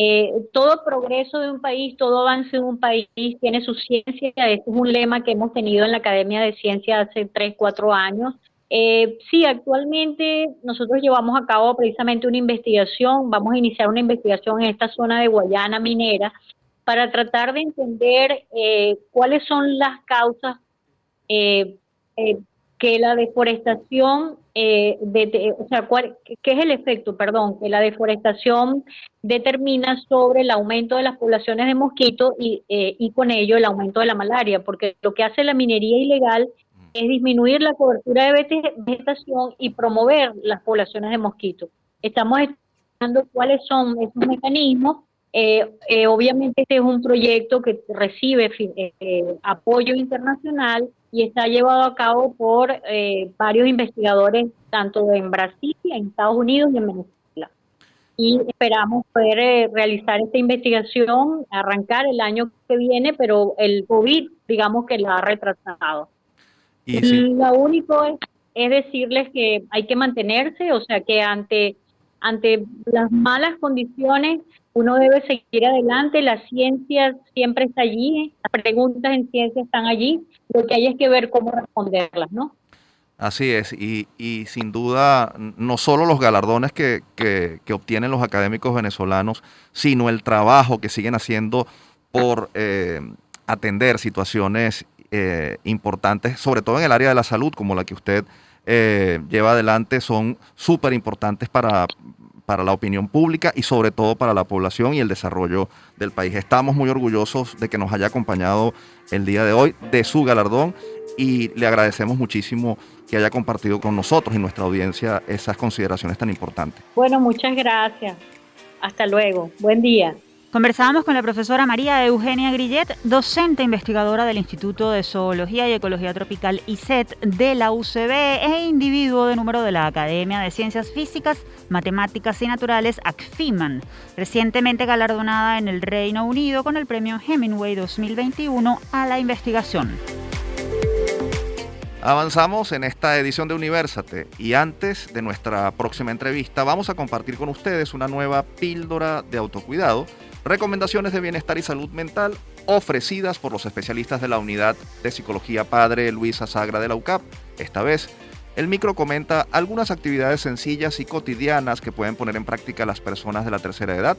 eh, todo progreso de un país, todo avance de un país tiene su ciencia. Este es un lema que hemos tenido en la Academia de Ciencia hace tres, cuatro años. Eh, sí, actualmente nosotros llevamos a cabo precisamente una investigación, vamos a iniciar una investigación en esta zona de Guayana minera para tratar de entender eh, cuáles son las causas que la deforestación, eh, de, o sea, ¿qué es el efecto, perdón, que la deforestación determina sobre el aumento de las poblaciones de mosquitos y, eh, y con ello el aumento de la malaria? Porque lo que hace la minería ilegal es disminuir la cobertura de vegetación y promover las poblaciones de mosquitos. Estamos estudiando cuáles son esos mecanismos eh, eh, obviamente este es un proyecto que recibe eh, apoyo internacional y está llevado a cabo por varios investigadores tanto en Brasil, en Estados Unidos y en Venezuela. Y esperamos poder realizar esta investigación, arrancar el año que viene, pero el COVID, digamos que la ha retrasado. Y Lo único es, es decirles que hay que mantenerse, o sea que ante ante las malas condiciones uno debe seguir adelante, la ciencia siempre está allí, las preguntas en ciencia están allí, lo que hay es que ver cómo responderlas, ¿no? Así es, y, y sin duda no solo los galardones que, que, obtienen los académicos venezolanos, sino el trabajo que siguen haciendo por eh, atender situaciones eh, importantes, sobre todo en el área de la salud, como la que usted eh, lleva adelante, son súper importantes para, para la opinión pública y sobre todo para la población y el desarrollo del país. Estamos muy orgullosos de que nos haya acompañado el día de hoy de su galardón y le agradecemos muchísimo que haya compartido con nosotros y nuestra audiencia esas consideraciones tan importantes. Bueno, muchas gracias. Hasta luego. Buen día. Conversábamos con la profesora María Eugenia Grillet, docente investigadora del Instituto de Zoología y Ecología Tropical ICET de la UCB e individuo de número de la Academia de Ciencias Físicas, Matemáticas y Naturales ACFIMAN, recientemente galardonada en el Reino Unido con el premio Hemingway 2021 a la investigación. Avanzamos en esta edición de Universate y antes de nuestra próxima entrevista vamos a compartir con ustedes una nueva píldora de autocuidado Recomendaciones de bienestar y salud mental ofrecidas por los especialistas de la Unidad de Psicología Padre Luisa Sagra de la UCAP. Esta vez, el micro comenta algunas actividades sencillas y cotidianas que pueden poner en práctica las personas de la tercera edad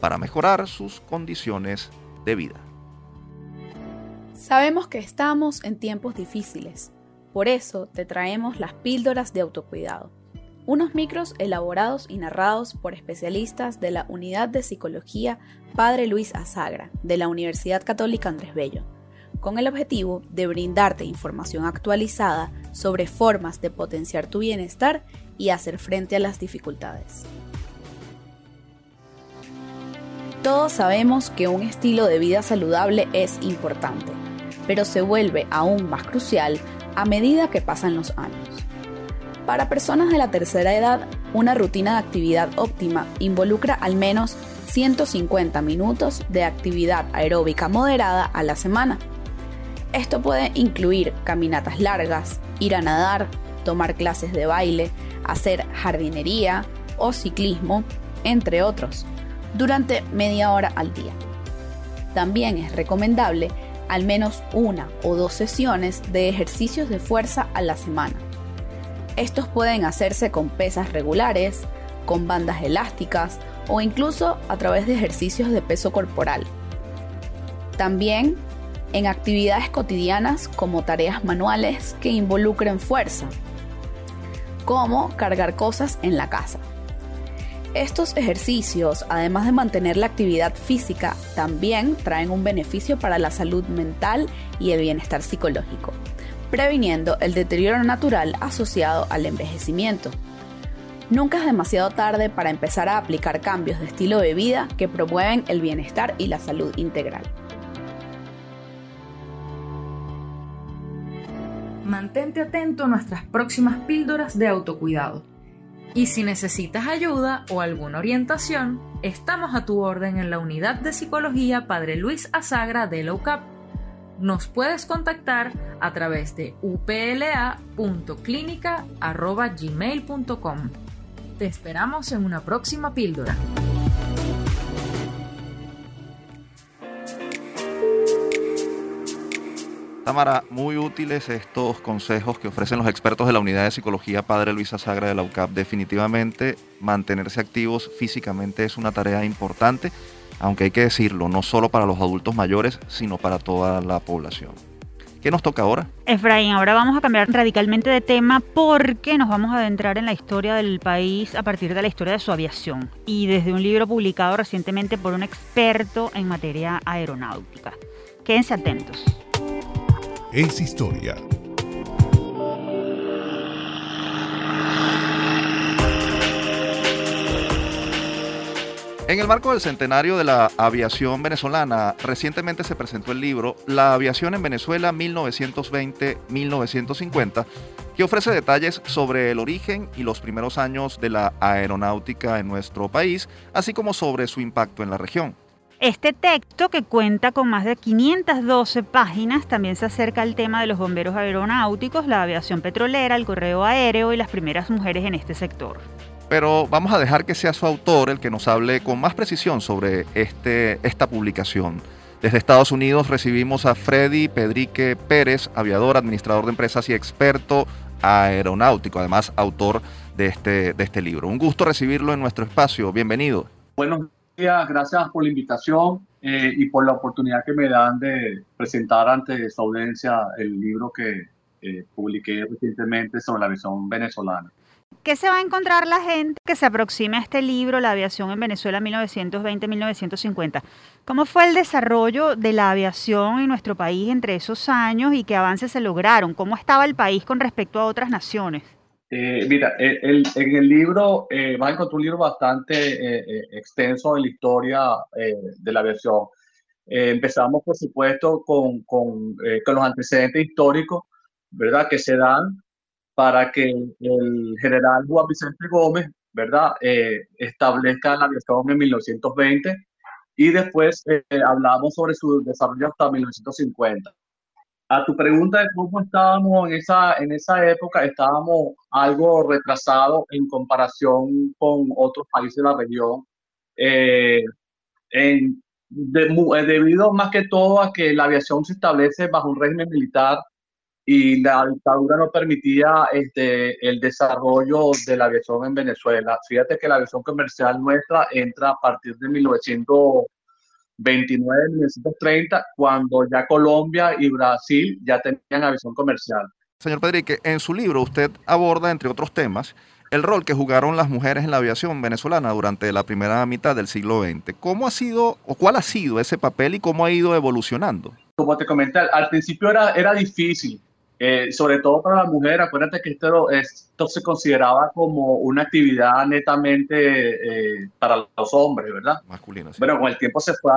para mejorar sus condiciones de vida. Sabemos que estamos en tiempos difíciles, por eso te traemos las píldoras de autocuidado, unos micros elaborados y narrados por especialistas de la Unidad de Psicología Padre Luis Azagra de la Universidad Católica Andrés Bello, con el objetivo de brindarte información actualizada sobre formas de potenciar tu bienestar y hacer frente a las dificultades. Todos sabemos que un estilo de vida saludable es importante, pero se vuelve aún más crucial a medida que pasan los años. Para personas de la tercera edad, una rutina de actividad óptima involucra al menos 150 minutos de actividad aeróbica moderada a la semana. Esto puede incluir caminatas largas, ir a nadar, tomar clases de baile, hacer jardinería o ciclismo, entre otros, durante media hora al día. También es recomendable al menos una o dos sesiones de ejercicios de fuerza a la semana. Estos pueden hacerse con pesas regulares, con bandas elásticas o incluso a través de ejercicios de peso corporal. También en actividades cotidianas como tareas manuales que involucren fuerza, como cargar cosas en la casa. Estos ejercicios, además de mantener la actividad física, también traen un beneficio para la salud mental y el bienestar psicológico, previniendo el deterioro natural asociado al envejecimiento. Nunca es demasiado tarde para empezar a aplicar cambios de estilo de vida que promueven el bienestar y la salud integral. Mantente atento a nuestras próximas píldoras de autocuidado y si necesitas ayuda o alguna orientación, estamos a tu orden en la unidad de psicología Padre Luis Azagra de la UCAP. Nos puedes contactar a través de upla.clinica.gmail.com. Te esperamos en una próxima píldora. Tamara, muy útiles estos consejos que ofrecen los expertos de la Unidad de Psicología Padre Luisa Sagra de la UCAP. Definitivamente mantenerse activos físicamente es una tarea importante, aunque hay que decirlo, no solo para los adultos mayores, sino para toda la población. ¿Qué nos toca ahora? Efraín, ahora vamos a cambiar radicalmente de tema porque nos vamos a adentrar en la historia del país a partir de la historia de su aviación y desde un libro publicado recientemente por un experto en materia aeronáutica. Quédense atentos es historia. En el marco del centenario de la aviación venezolana, recientemente se presentó el libro La aviación en Venezuela 1920-1950, que ofrece detalles sobre el origen y los primeros años de la aeronáutica en nuestro país, así como sobre su impacto en la región. Este texto, que cuenta con más de 512 páginas, también se acerca al tema de los bomberos aeronáuticos, la aviación petrolera, el correo aéreo y las primeras mujeres en este sector. Pero vamos a dejar que sea su autor el que nos hable con más precisión sobre este, esta publicación. Desde Estados Unidos recibimos a Freddy Pedrique Pérez, aviador, administrador de empresas y experto aeronáutico, además autor de este, de este libro. Un gusto recibirlo en nuestro espacio. Bienvenido. Buenos gracias por la invitación eh, y por la oportunidad que me dan de presentar ante su audiencia el libro que eh, publiqué recientemente sobre la aviación venezolana. ¿Qué se va a encontrar la gente que se aproxime a este libro, La aviación en Venezuela 1920-1950? ¿Cómo fue el desarrollo de la aviación en nuestro país entre esos años y qué avances se lograron? ¿Cómo estaba el país con respecto a otras naciones? Eh, mira, el, en el libro eh, vas a encontrar un libro bastante eh, extenso en la historia de la aviación. empezamos, por supuesto, con, con, con, los antecedentes históricos, ¿verdad?, que se dan para que el general Juan Vicente Gómez, ¿verdad?, establezca la aviación en 1920 y después hablamos sobre su desarrollo hasta 1950 a tu pregunta de cómo estábamos en esa, en esa época, estábamos algo retrasados en comparación con otros países de la región, eh, eh, debido más que todo a que la aviación se establece bajo un régimen militar y la dictadura no permitía este, el desarrollo de la aviación en Venezuela. Fíjate que la aviación comercial nuestra entra a partir de 1900 29 de 1930, cuando ya Colombia y Brasil ya tenían aviación comercial. Señor Pedrique, en su libro usted aborda, entre otros temas, el rol que jugaron las mujeres en la aviación venezolana durante la primera mitad del siglo XX. ¿Cómo ha sido o cuál ha sido ese papel y cómo ha ido evolucionando? Como te comenté, al principio era, era difícil, eh, sobre todo para la mujer, acuérdate que esto, esto se consideraba como una actividad netamente eh, para los hombres, ¿verdad? Masculina. Sí. Bueno, con el tiempo se, fue,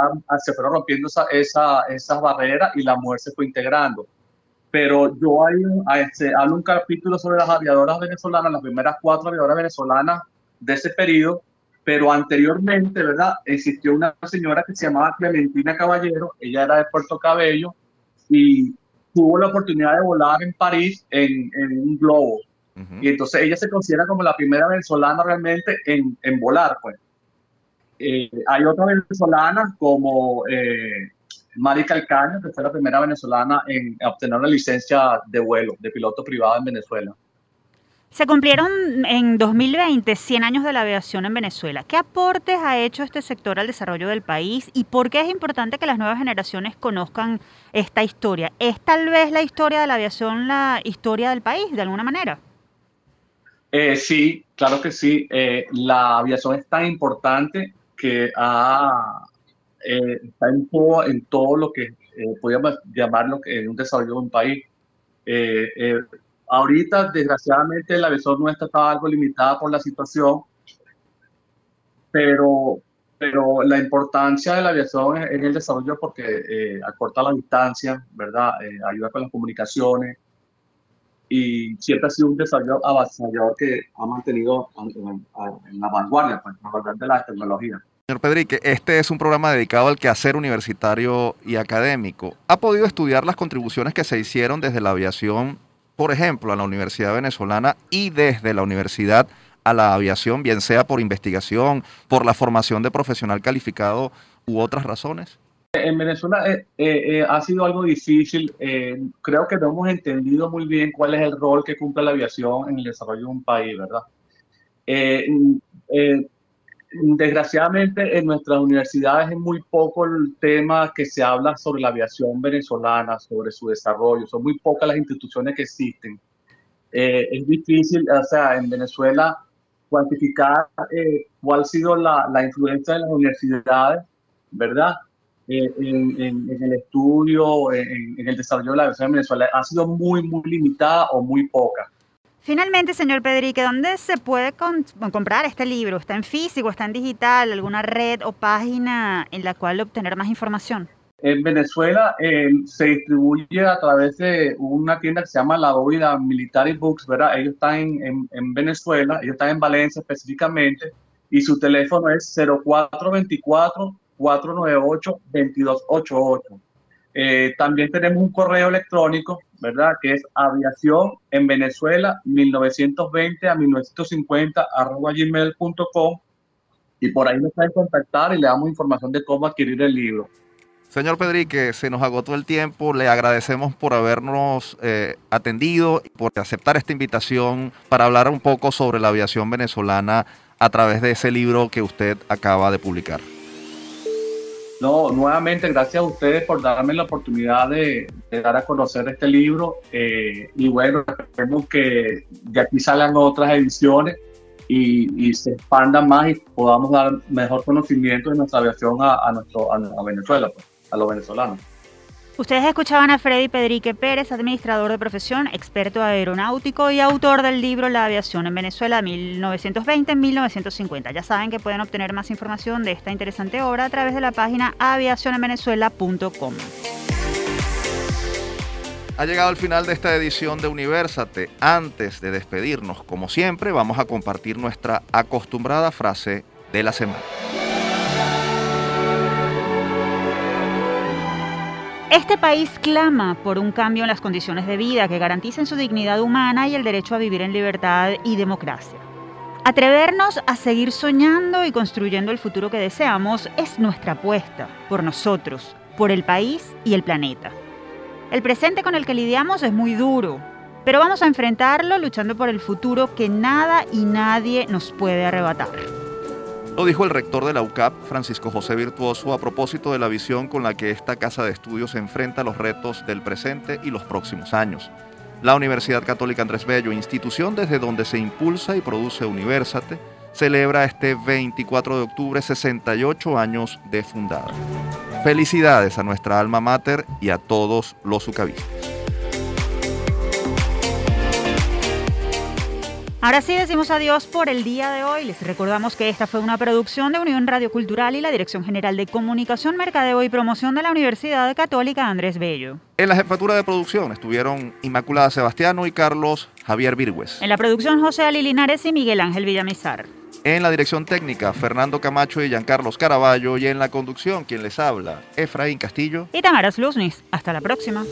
se fueron rompiendo esa, esa, esas barreras y la mujer se fue integrando. Pero yo hay, este, hablo un capítulo sobre las aviadoras venezolanas, las primeras cuatro aviadoras venezolanas de ese periodo, pero anteriormente, ¿verdad? Existió una señora que se llamaba Clementina Caballero, ella era de Puerto Cabello y tuvo la oportunidad de volar en París en, en un globo. Y entonces ella se considera como la primera venezolana realmente en, en volar, pues. Eh, hay otras venezolanas como eh, Mari Calcaño, que fue la primera venezolana en obtener una licencia de vuelo, de piloto privado en Venezuela. Se cumplieron en 2020 100 años de la aviación en Venezuela. ¿Qué aportes ha hecho este sector al desarrollo del país y por qué es importante que las nuevas generaciones conozcan esta historia? ¿Es tal vez la historia de la aviación la historia del país, de alguna manera? Eh, sí, claro que sí. Eh, la aviación es tan importante que ha, eh, está en todo, lo que eh, podríamos llamarlo que un desarrollo de un país. Eh, ahorita, desgraciadamente, la aviación nuestra está algo limitada por la situación, pero, pero la importancia de la aviación en el desarrollo porque acorta la distancia, ¿verdad? ayuda con las comunicaciones y siempre ha sido un desarrollo avasallador que ha mantenido en, la vanguardia, pues, de la tecnología. Señor Pedrique, este es un programa dedicado al quehacer universitario y académico. ¿Ha podido estudiar las contribuciones que se hicieron desde la aviación, por ejemplo, a la Universidad Venezolana y desde la universidad a la aviación, bien sea por investigación, por la formación de profesional calificado u otras razones? En Venezuela eh, eh, eh, ha sido algo difícil. creo que no hemos entendido muy bien cuál es el rol que cumple la aviación en el desarrollo de un país, ¿verdad? Desgraciadamente en nuestras universidades es muy poco el tema que se habla sobre la aviación venezolana, sobre su desarrollo. Son muy pocas las instituciones que existen. Eh, es difícil, o sea, en Venezuela cuantificar eh, cuál ha sido la, la, influencia de las universidades, ¿verdad? Eh, en, el estudio, en, en, el desarrollo de la aviación en Venezuela ha sido muy, muy limitada o muy poca. Finalmente, señor Pedrique, ¿dónde se puede comprar este libro? ¿Está en físico, está en digital, alguna red o página en la cual obtener más información? En Venezuela eh, se distribuye a través de una tienda que se llama La Bóveda Military Books, ¿verdad? Ellos están en, en, Venezuela, ellos están en Valencia específicamente, y su teléfono es 0424 498 2288. Eh, también tenemos un correo electrónico, ¿verdad? Que es aviación en Venezuela 1920 a 1950 arroba gmail.com y por ahí nos pueden contactar y le damos información de cómo adquirir el libro. Señor Pedrique, se nos agotó el tiempo. Le agradecemos por habernos eh, atendido y por aceptar esta invitación para hablar un poco sobre la aviación venezolana a través de ese libro que usted acaba de publicar. No, nuevamente gracias a ustedes por darme la oportunidad de, dar a conocer este libro eh, y bueno, esperemos que de aquí salgan otras ediciones y, se expandan más y podamos dar mejor conocimiento de nuestra aviación a, nuestro, a, Venezuela, pues, a los venezolanos. Ustedes escuchaban a Freddy Pedrique Pérez, administrador de profesión, experto aeronáutico y autor del libro La aviación en Venezuela 1920-1950. Ya saben que pueden obtener más información de esta interesante obra a través de la página aviacionenvenezuela.com. Ha llegado el final de esta edición de Universate. Antes de despedirnos, como siempre, vamos a compartir nuestra acostumbrada frase de la semana. Este país clama por un cambio en las condiciones de vida que garanticen su dignidad humana y el derecho a vivir en libertad y democracia. Atrevernos a seguir soñando y construyendo el futuro que deseamos es nuestra apuesta por nosotros, por el país y el planeta. El presente con el que lidiamos es muy duro, pero vamos a enfrentarlo luchando por el futuro que nada y nadie nos puede arrebatar. Lo dijo el rector de la UCAP, Francisco José Virtuoso, a propósito de la visión con la que esta casa de estudios enfrenta los retos del presente y los próximos años. La Universidad Católica Andrés Bello, institución desde donde se impulsa y produce Universate, celebra este 24 de octubre 68 años de fundada. Felicidades a nuestra alma mater y a todos los ucavistas. Ahora sí decimos adiós por el día de hoy. Les recordamos que esta fue una producción de Unión Radio Cultural y la Dirección General de Comunicación, Mercadeo y Promoción de la Universidad Católica Andrés Bello. En la jefatura de producción estuvieron Inmaculada Sebastiano y Carlos Javier Virgües. En la producción José Ali Linares y Miguel Ángel Villamizar. En la dirección técnica, Fernando Camacho y Giancarlos Caraballo. Y en la conducción, quien les habla, Efraín Castillo. Y Tamara Luznis. Hasta la próxima.